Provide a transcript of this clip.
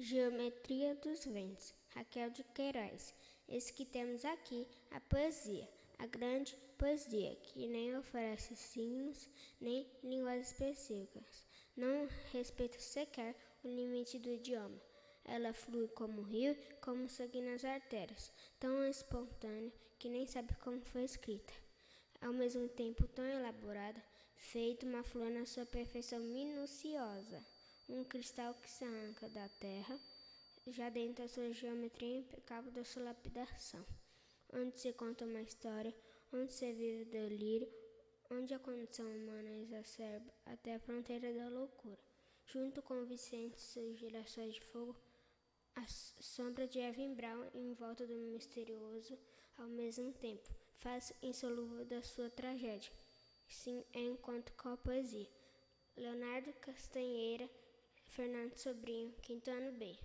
Geometria dos ventos, Raquel de Queiroz. Esse que temos aqui, a poesia, a grande poesia, que nem oferece signos nem línguas específicas. Não respeita sequer o limite do idioma. Ela flui como rio, como sangue nas artérias, tão espontânea que nem sabe como foi escrita. Ao mesmo tempo tão elaborada, feito uma flor na sua perfeição minuciosa um cristal que se arranca da terra, já dentro da sua geometria impecável da sua lapidação, onde se conta uma história, onde se vive o delírio, onde a condição humana exacerba até a fronteira da loucura. Junto com Vicente, suas gerações de fogo, a sombra de Evan Brown em volta do misterioso, ao mesmo tempo, faz insolúvel da sua tragédia. Sim, é enquanto com a poesia. Leonardo Castanheira Fernando Sobrinho, quinto ano B.